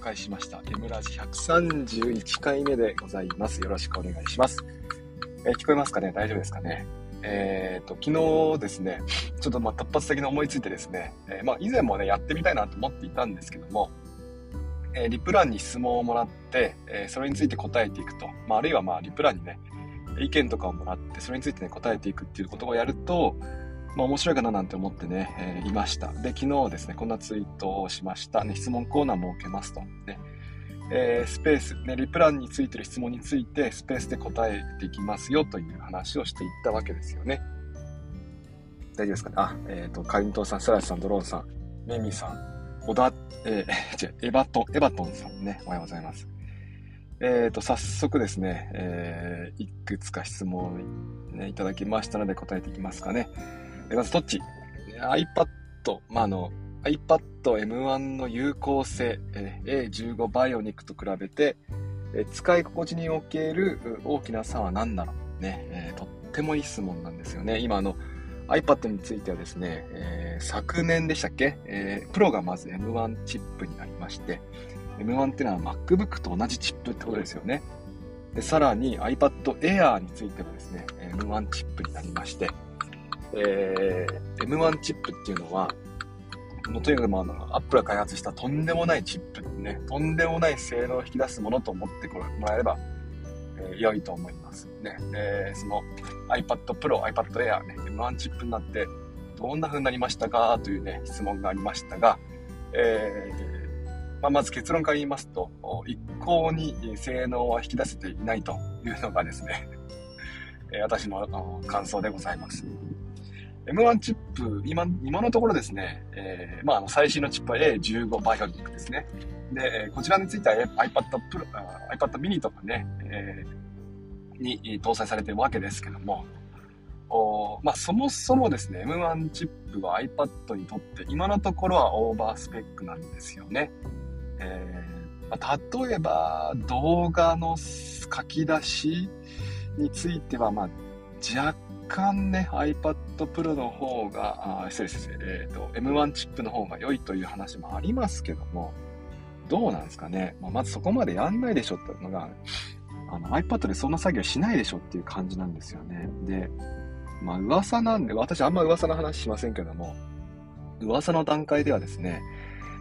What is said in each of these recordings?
開しました。M ラジ131回目でございます。よろしくお願いします。えー、聞こえますかね？大丈夫ですかね？えーと、昨日ですね、ちょっとまあ突発的に思いついてですね、えー、まあ以前もね、やってみたいなと思っていたんですけども、えー、リプランに質問をもらって、えー、それについて答えていくと、まあ、あるいはまあリプランにね、意見とかをもらって、それについてね、答えていくっていうことをやると、まあ、面白いかななんて思ってね、えー、いました。で、昨日ですね、こんなツイートをしました。ね、質問コーナー設けますと。ね、えー、スペース、ね、リプランについてる質問について、スペースで答えていきますよという話をしていったわけですよね。大丈夫ですかね？あ、えっ、ー、と、カリントさん、サラスさん、ドローンさん、メミさん、小田、えー、違う、エバトン、エバトンさんね、おはようございます。えっ、ー、と、早速ですね、えー、いくつか質問、ね、いただきましたので答えていきますかね。まず、どっち ?iPad、まあ、あの、iPad M1 の有効性、A15 バイオニックと比べて、使い心地における大きな差は何なの？ね、えー、とってもいい質問なんですよね。今、あの、iPad についてはですね、えー、昨年でしたっけ、えー、プロがまず M1 チップになりまして、M1 っていうのは MacBook と同じチップってことですよね。で、さらに iPad Air についてもですね、M1 チップになりまして、えー、M1 チップっていうのは、もうとにかく、まあ、の、アップルが開発したとんでもないチップね、とんでもない性能を引き出すものと思ってこれもらえれば、えー、良いと思いますね。で、その iPad Pro、iPad Air ね、M1 チップになって、どんな風になりましたかというね、質問がありましたが、えー、まあ、まず結論から言いますと、一向に性能は引き出せていないというのがですね、私の感想でございます。M1 チップ、今、今のところですね、えー、まあ、最新のチップは A15 バイオニックですね。で、こちらについては iPad Pro、iPad mini とかね、えー、に搭載されてるわけですけども、おまあ、そもそもですね、M1 チップは iPad にとって今のところはオーバースペックなんですよね。えーまあ、例えば動画の書き出しについては、まあ、若干ね、iPad Pro の方が、あ失礼失礼、えっ、ー、と、M1 チップの方が良いという話もありますけども、どうなんですかね。まあ、まずそこまでやんないでしょっていうのが、あの iPad でそんな作業しないでしょっていう感じなんですよね。で、まあ噂なんで、私あんま噂の話しませんけども、噂の段階ではですね、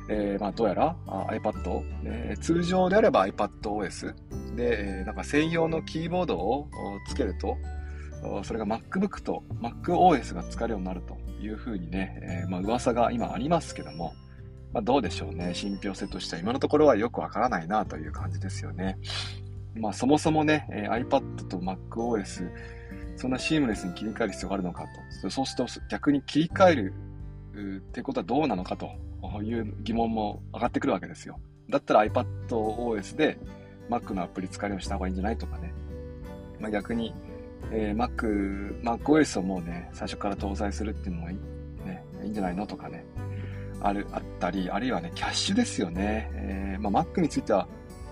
えー、まあどうやら iPad、えー、通常であれば iPadOS で、えー、なんか専用のキーボードをつけると、それが MacBook と MacOS が使えるようになるというふうにね、えー、まあ噂が今ありますけども、まあ、どうでしょうね。信憑性としては今のところはよくわからないなという感じですよね。まあそもそもね、えー、iPad と MacOS、そんなシームレスに切り替える必要があるのかと。そうすると逆に切り替えるってことはどうなのかという疑問も上がってくるわけですよ。だったら iPadOS で Mac のアプリ使えるようにした方がいいんじゃないとかね。まあ、逆にえー、Mac、MacOS をもうね、最初から搭載するっていうのもいい,、ね、いいんじゃないのとかね、ある、あったり、あるいはね、キャッシュですよね。えー、まあ、Mac については、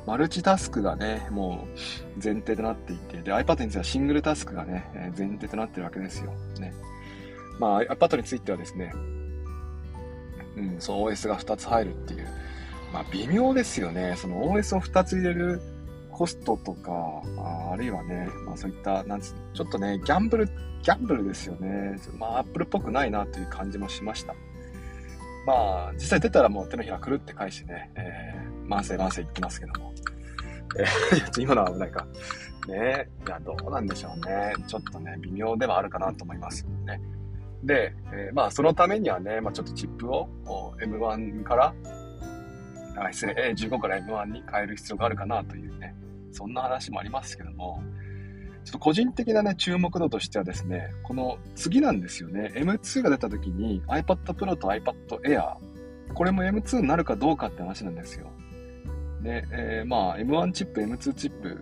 マルチタスクがね、もう前提となっていて、で、iPad についてはシングルタスクがね、前提となってるわけですよ。ね。まあ、iPad についてはですね、うん、そう OS が2つ入るっていう、まあ、微妙ですよね。その OS を2つ入れるコストとか、ああるいはね、まあそういった、なんつちょっとね、ギャンブル、ギャンブルですよね。まあ、アップルっぽくないなという感じもしました。まあ、実際出たらもう手のひらくるって返してね、えー、慢性慢性言ってますけども。えー、今のは危ないか。ねいや、どうなんでしょうね。ちょっとね、微妙ではあるかなと思いますね。で、えー、まあ、そのためにはね、まあ、ちょっとチップを M1 から、あ、失礼、A15 から M1 に変える必要があるかなというね、そんな話もありますけども、ちょっと個人的なね、注目度としてはですね、この次なんですよね。M2 が出た時に iPad Pro と iPad Air、これも M2 になるかどうかって話なんですよ。で、えー、まあ M1 チップ、M2 チップ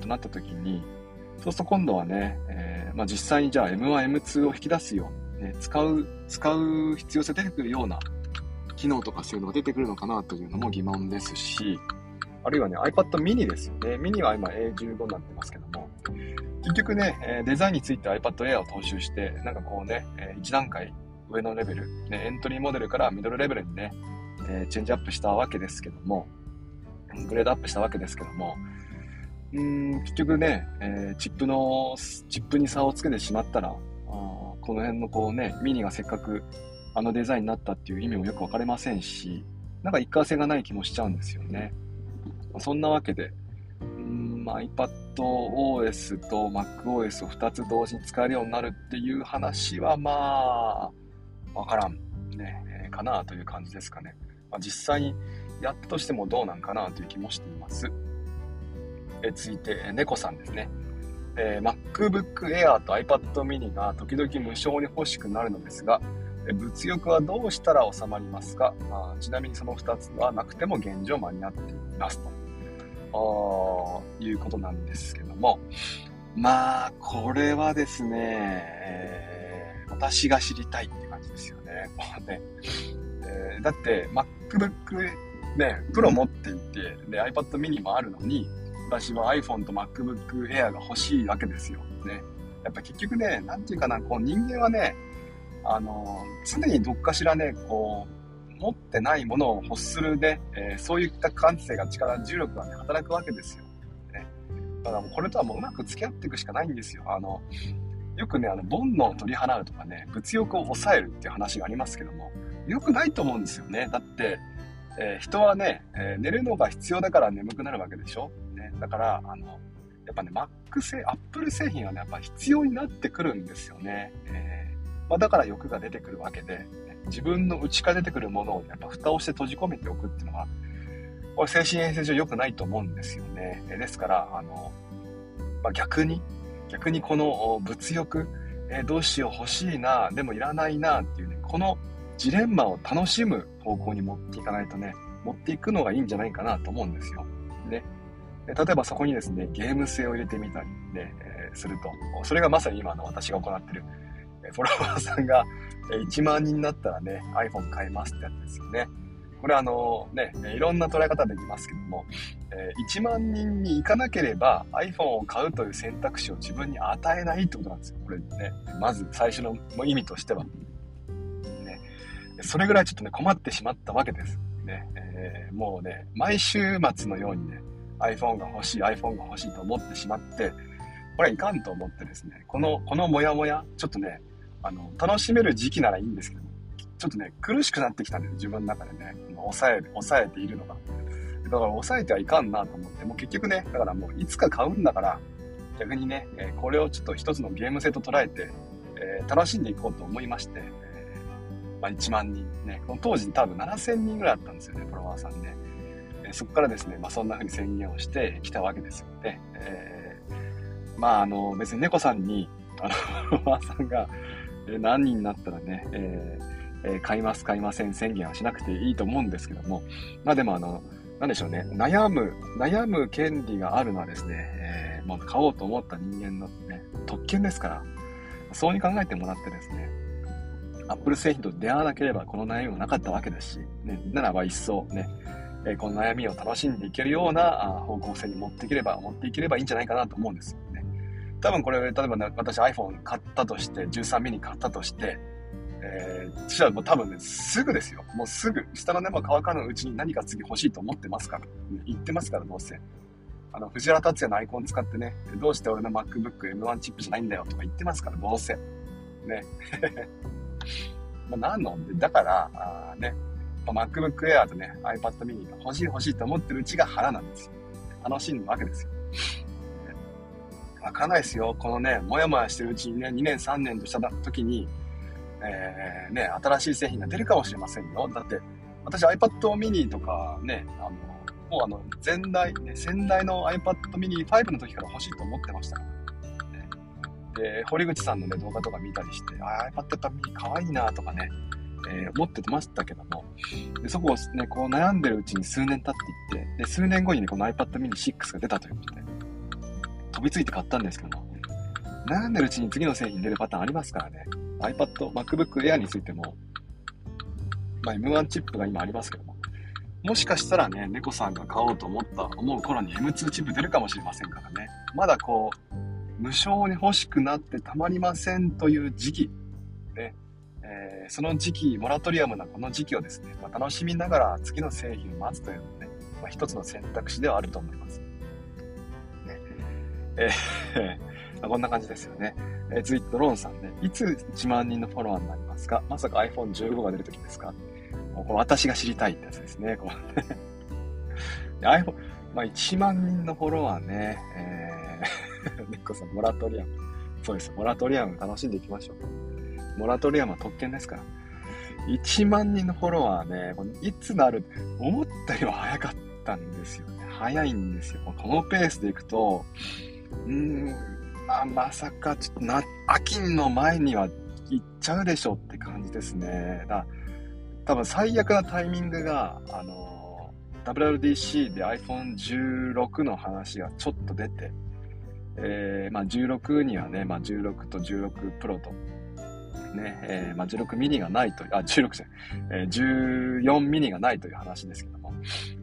となった時に、そうすると今度はね、えー、まあ実際にじゃあ M1、M2 を引き出すように、ね、使う、使う必要性出てくるような機能とかそういうのが出てくるのかなというのも疑問ですし、あるいはね、iPad mini ですよね。mini は今 A15 になってますけども、結局ね、デザインについて iPad Air を踏襲して、なんかこうね、1段階上のレベル、ね、エントリーモデルからミドルレベルにね、チェンジアップしたわけですけども、グレードアップしたわけですけども、うん、結局ね、え、チップの、チップに差をつけてしまったら、この辺のこうね、ミニがせっかくあのデザインになったっていう意味もよく分かれませんし、なんか一貫性がない気もしちゃうんですよね。そんなわけで、うんま、iPadOS と MacOS を2つ同時に使えるようになるっていう話はまあ、わからん、ね、え、かなという感じですかね。まあ、実際にやったとしてもどうなんかなという気もしています。え続いて、猫さんですね。えー、MacBook Air と iPad mini が時々無償に欲しくなるのですが、物欲はどうしたら収まりますか、まあ、ちなみにその2つはなくても現状間に合っていますということなんですけどもまあこれはですね、えー、私が知りたいって感じですよね。ねえー、だって MacBook ね、プロ持っていてで iPad mini もあるのに私は iPhone と MacBook Air が欲しいわけですよ。ね。やっぱ結局ね、なんていうかな、こう人間はね、あの、常にどっかしらね、こう、持ってないものを欲するで、えー、そういった感性が力、重力がね、働くわけですよ。ね。だからもうこれとはもううまく付き合っていくしかないんですよ。あの、よくね、あの、煩悩を取り払うとかね、物欲を抑えるっていう話がありますけども、良くないと思うんですよね。だって、えー、人はね、えー、寝るのが必要だから眠くなるわけでしょ？ね、だから、あの、やっぱね、Mac 製、Apple 製品はね、やっぱ必要になってくるんですよね。えーまあ、だから欲が出てくるわけで、自分の内から出てくるものをやっぱ蓋をして閉じ込めておくっていうのは、これ精神衛生上良くないと思うんですよね。ですから、あの、まあ、逆に、逆にこの物欲、えどうしよう欲しいな、でもいらないなっていうね、このジレンマを楽しむ方向に持っていかないとね、持っていくのがいいんじゃないかなと思うんですよ。ね。例えばそこにですね、ゲーム性を入れてみたりね、え、すると、それがまさに今の私が行ってるフォロワーさんが1万人になったらね、iPhone 買えますってやつですよね。これあのね、いろんな捉え方できますけども、1万人に行かなければ iPhone を買うという選択肢を自分に与えないってことなんですよ。これね、まず最初の意味としては。ね、それぐらいちょっとね、困ってしまったわけです。ね、えー、もうね、毎週末のようにね、iPhone が欲しい、iPhone が欲しいと思ってしまって、これはいかんと思ってですね、この、このモヤモヤ、ちょっとね、あの、楽しめる時期ならいいんですけど、ちょっとね、苦しくなってきたんです、自分の中でね。抑える、抑えているのが。だから抑えてはいかんなと思って、もう結局ね、だからもういつか買うんだから、逆にね、えこれをちょっと一つのゲーム性と捉えて、えー、楽しんでいこうと思いまして、えー、まあ、1万人ね、この当時多分7000人ぐらいあったんですよね、フォロワーさんね。えー、そこからですね、まあ、そんな風に宣言をしてきたわけですよね。えー、まあ、あの、別に猫さんに、あの、フォロワーさんが、何人になったらね、えー、買います、買いません宣言はしなくていいと思うんですけども、まあでもあの、なんでしょうね、悩む、悩む権利があるのはですね、えー、もう買おうと思った人間のね、特権ですから、そうに考えてもらってですね、アップル製品と出会わなければこの悩みもなかったわけですし、ね、ならば一層ね、えー、この悩みを楽しんでいけるような方向性に持っていければ、持っていければいいんじゃないかなと思うんです。多分これ、例えば、ね、私 iPhone 買ったとして、13ミニ買ったとして、えー、そしたらもう多分ね、すぐですよ。もうすぐ、下の根も乾かぬうちに何か次欲しいと思ってますから。言ってますから、どうせ。あの、藤原達也のアイコン使ってね、どうして俺の MacBook M1 チップじゃないんだよとか言ってますから、どうせ。ね。まあ、なの？で、だから、あね、ま、MacBook Air とね、iPad mini が欲しい欲しいと思ってるうちが腹なんですよ。楽しむわけですよ。わかんないですよ。このね、もやもやしてるうちにね、2年3年とした時に、えー、ね、新しい製品が出るかもしれませんよ。だって、私 iPad mini とかね、あの、もうあの、前代、ね、先代の iPad mini 5の時から欲しいと思ってましたから。ね、で、堀口さんのね、動画とか見たりして、あ、iPad mini 可愛いなとかね、えー、思ってましたけども、でそこをね、こう悩んでるうちに数年経っていって、で、数年後にね、この iPad mini 6が出たということで、飛びついて買ったんですけども、悩んでるうちに次の製品出るパターンありますからね。iPad、MacBook Air についても、まあ、M1 チップが今ありますけども、もしかしたらね、猫さんが買おうと思った、思う頃に M2 チップ出るかもしれませんからね。まだこう、無償に欲しくなってたまりませんという時期、ね、えー、その時期、モラトリアムなこの時期をですね、まあ、楽しみながら次の製品を待つというのをね、まあ、一つの選択肢ではあると思います。えー、こんな感じですよね。えー、続いてドローンさんね。いつ1万人のフォロワーになりますか？まさか iPhone15 が出るときですか？もう私が知りたいってやつですね。こう iPhone、まあ、1万人のフォロワーね、えー、猫さん、モラトリアム。そうです。モラトリアム楽しんでいきましょう。モラトリアムは特権ですから。1万人のフォロワーね、いつなる、思ったよりは早かったんですよね。早いんですよ。このペースでいくと、うん、まあ、まさか、ちょっとな、秋の前には行っちゃうでしょって感じですね。だ多分最悪なタイミングが、あの、WWDC で iPhone16 の話がちょっと出て、えー、まあ16にはね、まあ16と16 Pro とね、えー、まあ、16ミニがないと、あ、16じゃない、えー、14ミニがないという話ですけども、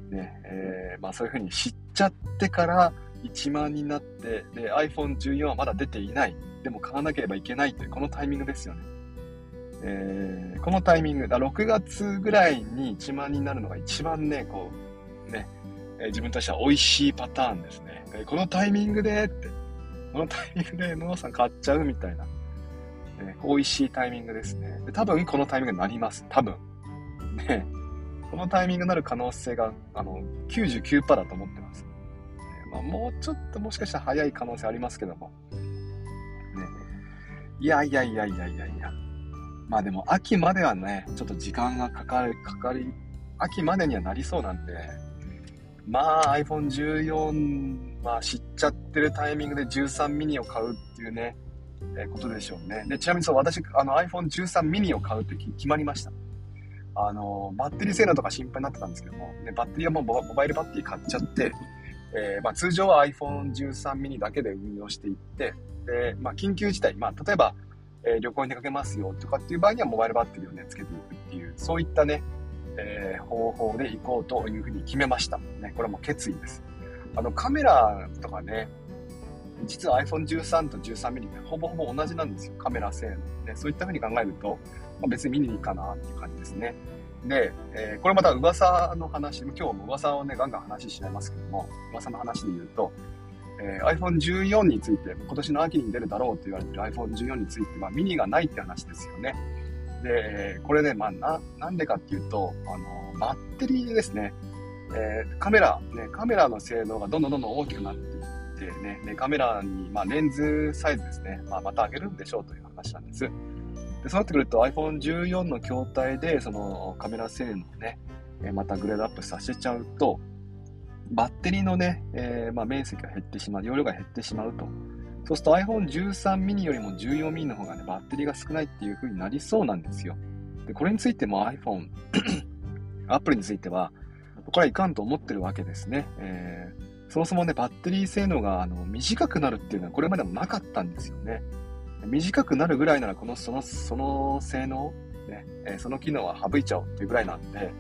ね、えー、まあ、そういうふうに知っちゃってから1万になって、で、iPhone14 はまだ出ていない。でも買わなければいけないという、このタイミングですよね。えー、このタイミング、だ6月ぐらいに1万になるのが一番ね、こう、ね、えー、自分としては美味しいパターンですね。えー、このタイミングでって、このタイミングで野さん買っちゃうみたいな。ね、美味しいタイミングですね。で多分このタイミングになります。多分。ね。このタイミングになる可能性が、あの、99%だと思ってます。まあ、もうちょっともしかしたら早い可能性ありますけども。ね。いやいやいやいやいやいや。まあでも、秋まではね、ちょっと時間がかかる、かかり、秋までにはなりそうなんで、まあ iPhone14 は知っちゃってるタイミングで13ミニを買うっていうね、えことでしょうね。で、ちなみにそう、私、あの iPhone13 mini を買うって決まりました。あの、バッテリー性能とか心配になってたんですけども、でバッテリーはもうモバイルバッテリー買っちゃって、えー、まあ、通常は iPhone13mm だけで運用していって、で、まあ、緊急事態、まあ、例えば、えー、旅行に出かけますよとかっていう場合にはモバイルバッテリーをね、つけていくっていう、そういったね、えー、方法で行こうというふうに決めました。ね、これも決意です。あの、カメラとかね、実は iPhone13 と 13mm ってほぼほぼ同じなんですよ。カメラ性能。で、そういった風に考えると、まあ、別に見にいいかなっていう感じですね。で、えー、これまた噂の話、今日も噂をね、ガンガン話しちゃいますけども、噂の話で言うと、えー、iPhone14 について、今年の秋に出るだろうと言われてる iPhone14 については、ミニがないって話ですよね。で、これね、まあ、な、なんでかっていうと、あの、バッテリーですね。えー、カメラ、ね、カメラの性能がどんどんどんどん大きくなっていってね、でカメラに、まあ、レンズサイズですね、まあ、また上げるんでしょうという話なんです。でそうなってくると iPhone14 の筐体でそのカメラ性能をね、またグレードアップさせちゃうと、バッテリーのね、えー、まあ、面積が減ってしまう、容量が減ってしまうと。そうすると iPhone13 mini よりも14 mini の方がね、バッテリーが少ないっていう風になりそうなんですよ。で、これについても iPhone、アップルについては、これはいかんと思ってるわけですね。えーそもそもね、バッテリー性能があの短くなるっていうのはこれまでもなかったんですよね。短くなるぐらいなら、この、その、その性能、ね、えその機能は省いちゃおうっていうぐらいなんで、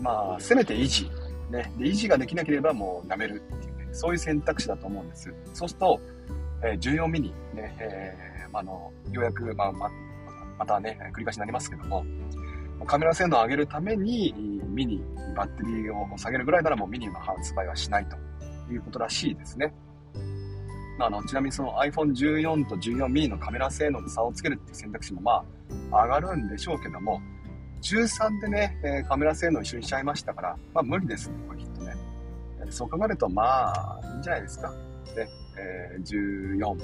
まあ、せめて維持。ね。で、維持ができなければもうやめるっていうね、そういう選択肢だと思うんです。そうすると、えー、14ミニ、ね、えー、あの、ようやく、まあ、ま、またね、繰り返しになりますけども、カメラ性能を上げるために、ミニ、バッテリーを下げるぐらいならもうミニの発売はしないと。いうことらしいですね。あのちなみにその iPhone14 と 14mini のカメラ性能で差をつけるっていう選択肢もまあ上がるんでしょうけども、13でね、えカメラ性能一緒にしちゃいましたから、まあ無理ですね、これきっとね。そう考えるとまあいいんじゃないですか。ね、えー、14、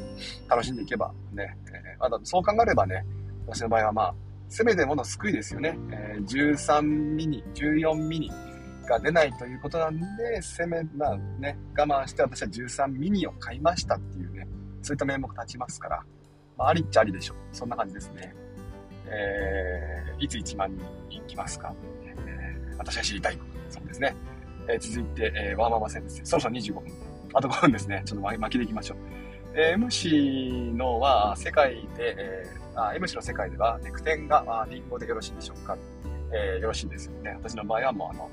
楽しんでいけばね、えー、あとそう考えればね、私の場合はまあ、せめてもの救いですよね。えー、13ミニ、14ミニ、が出ないということなんで、せめ、まあね、我慢して私は13ミニを買いましたっていうね、そういった名目立ちますから、まあ、ありっちゃありでしょう。そんな感じですね。えー、いつ1万人行きますか、えー、私は知りたい。そうですね。えー、続いて、えー、ワーママ戦です。そろそろ25分。あと5分ですね。ちょっと巻きでいきましょう。えー、MC のは世界で、えー、あ MC の世界では、ネクテンがリンゴでよろしいでしょうか、えー、よろしいですよね。私の場合はもうあの、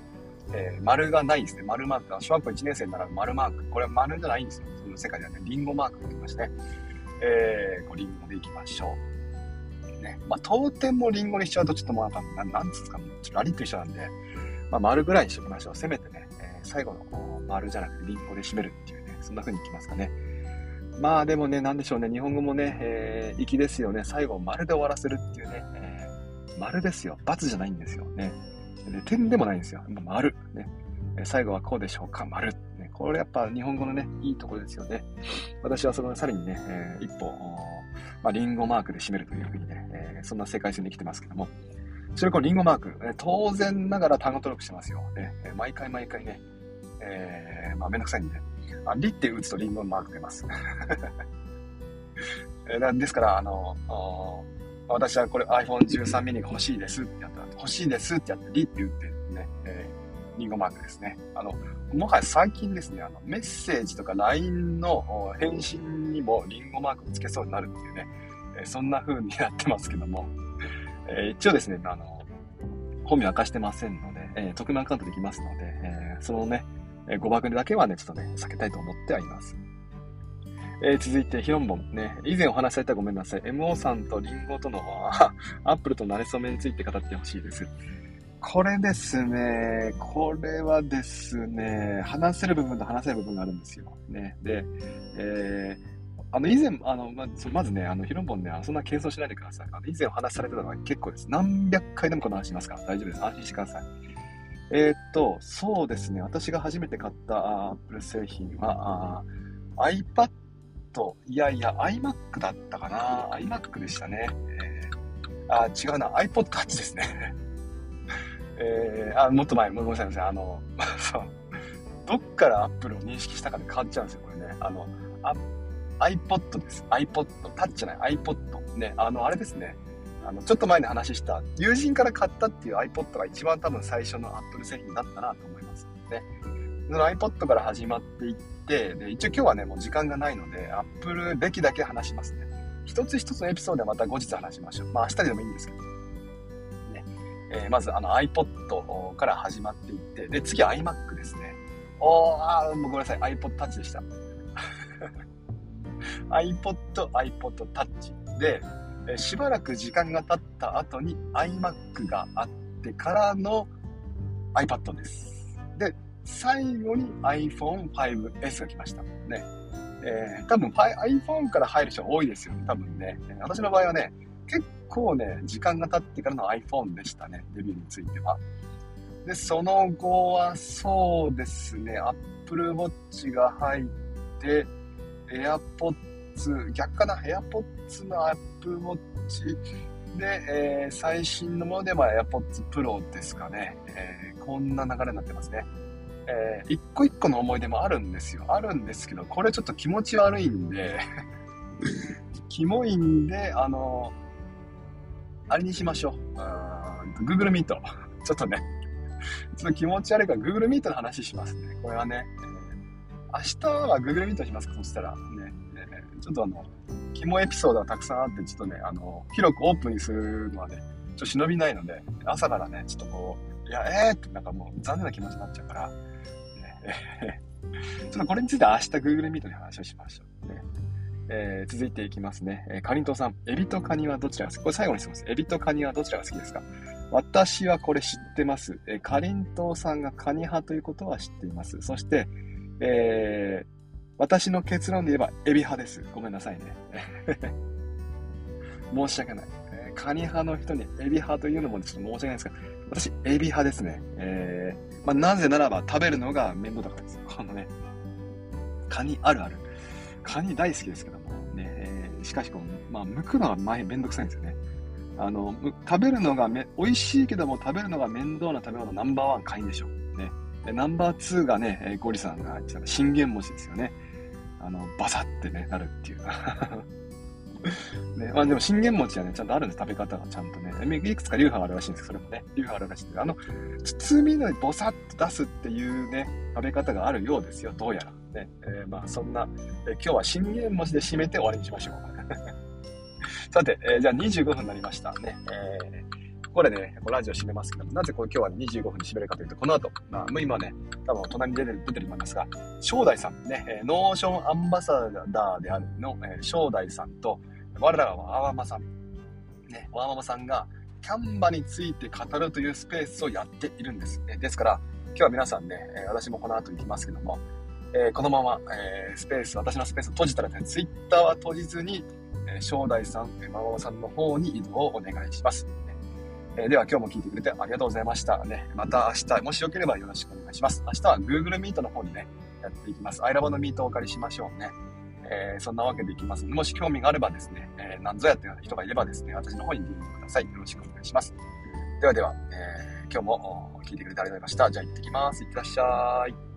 えー、丸がないですね。丸マーク、小学校1年生なら丸マーク。これは丸じゃないんですよ。その世界ではね、リンゴマークがありまして、えー、こうリンゴでいきましょう。ね。まあ、当店もリンゴにしちゃうとちょっともうなんか、なんつうんですか、ちょっとラリッと一緒なんで、まあ、丸ぐらいにしときましょう。せめてね、え最後の丸じゃなくてリンゴで締めるっていうね、そんな風にいきますかね。まあでもね、なんでしょうね、日本語もね、えー、粋ですよね。最後丸で終わらせるっていうね、えー、丸ですよ。×じゃないんですよね。点でもないんですよ。丸。ね。最後はこうでしょうか？丸。ね、これやっぱ日本語のね、いいところですよね。私はそのさらにね、えー、一歩、まあ、リンゴマークで締めるというふうにね、えー、そんな世界線で生きてますけども、それこそリンゴマーク、ね、当然ながら単語登録してますよ。ね、毎回毎回ね、えー、まあめんどくさいんで、あリって打つとリンゴマーク出ます。ですから、あの、私はこれ iPhone13 mini が欲しいですってやったら、欲しいですってやって、リって打ってね、えー、リンゴマークですね。あの、もはや最近ですね、あの、メッセージとか LINE の返信にもリンゴマークをつけそうになるっていうね、えー、そんな風になってますけども、えー、一応ですね、あの、本名明かしてませんので、えー、匿名アカウントできますので、えー、そのね、えー、誤爆だけはね、ちょっとね、避けたいと思ってはいます。えー、続いて、ヒロンボンね。以前お話しされたごめんなさい。MO さんとリンゴとのアップルと馴れ初めについて語ってほしいです。これですね、これはですね、話せる部分と話せる部分があるんですよ。ね。で、えー、あの、以前、あの、ままずね、あの、ヒロンボンね、そんな謙遜しないでください。あの、以前お話しされてたのは結構です。何百回でもこの話しますから、大丈夫です。安心してください。えー、っと、そうですね、私が初めて買った Apple 製品は、iPad、いやいや、iMac だったかな ?iMac でしたね。えー、あ、違うな、iPod Touch ですね。えー、あ、もっと前、ごめんなさい、あの、そう、どっから Apple を認識したかで変わっちゃうんですよ、これね。あの、あ iPod です。iPod、タッチじゃない、iPod。ね、あの、あれですね。あの、ちょっと前に話した、友人から買ったっていう iPod が一番多分最初の Apple 製品だったなと思いますね。その iPod から始まっていって、で、一応今日はね、もう時間がないので、Apple べきだけ話しますね。一つ一つのエピソードはまた後日話しましょう。まあ明日でもいいんですけど。ね。えー、まずあの iPod から始まっていって、で、次 iMac ですね。おー、あー、ごめんなさい。iPod Touch でした。iPod、iPod Touch で、えしばらく時間が経った後に iMac があってからの iPad です。最後に iPhone5S が来ました。ね。えー、多分 iPhone から入る人多いですよね、多分ね。私の場合はね、結構ね、時間が経ってからの iPhone でしたね、デビューについては。で、その後はそうですね、Apple Watch が入って、AirPods、逆かな ?AirPods の Apple Watch で、えー、最新のものでは AirPods Pro ですかね。えー、こんな流れになってますね。えー、一個一個の思い出もあるんですよ。あるんですけど、これちょっと気持ち悪いんで キモいんで、あのあれにしましょう。Google Meet。ちょっとね、ちょっと気持ち悪いから Google Meet の話しますね。これはね、明日は Google Meet しますか？そしたら。ね。えちょっとあの、肝エピソードがたくさんあって、ちょっとね、あの、広くオープンにするのはね、ちょっと忍びないので、朝からね、ちょっとこう、いや、えーってなんかもう残念な気持ちになっちゃうから、ちょっとこれについて明日 Google Meet で話をしましょう。ねえー、続いていきますね。えー、かりんとうさん、エビとカニはどちらが好きこれ最後に質問です。エビとカニはどちらが好きですか？私はこれ知ってます。えー、かりんとうさんがカニ派ということは知っています。そして、えー、私の結論で言えば、エビ派です。ごめんなさいね。申し訳ない。えー、カニ派の人にエビ派というのもちょっと申し訳ないですが、私、エビ派ですね。えー、まあ、なぜならば食べるのが面倒だからです。このね、カニあるある。カニ大好きですけども、ね、えー、しかしこう、まあ、剥くのは前めんどくさいんですよね。あの、食べるのがめ、美味しいけども食べるのが面倒な食べ物ナンバーワンカニでしょ。ね。ナンバー2がね、ゴリさんが言ってた信玄餅ですよね。あの、バサってね、なるっていう。まあでも信玄餅はね、ちゃんとあるんです、食べ方がちゃんとね。いくつか流派があるらしいんですけど、それもね、流派あるらしいんですあの、包みのボサッと出すっていうね、食べ方があるようですよ、どうやら。ね、えー、まあそんな、えー、今日は信玄餅で締めて終わりにしましょう。さて、えー、じゃあ25分になりましたね。えーここでね、ラジオ締めますけども、なぜこれ今日は25分に締めるかというと、この後、まあ、今ね、多分隣に出てる出てると思いますが、正代さんね、え Notion アンバサダーであるの、えー、正代さんと、我らがワーママさん、ね、ワーママさんが、キャンバについて語るというスペースをやっているんです。ですから、今日は皆さんね、私もこの後行きますけども、えこのまま、えスペース、私のスペースを閉じたらね、ツイッターは閉じずに、え正代さん、えママさんの方に移動をお願いします。えでは今日も聞いてくれてありがとうございました。ね、また明日、もしよければよろしくお願いします。明日は Google Meet の方にね、やっていきます。アイラボのミートをお借りしましょうね。えー、そんなわけでいきます、もし興味があればですね、えー、何ぞやっていう人がいればですね、私の方に DM ください。よろしくお願いします。ではでは、えー、今日も聞いてくれてありがとうございました。じゃあ行ってきます。いってらっしゃい。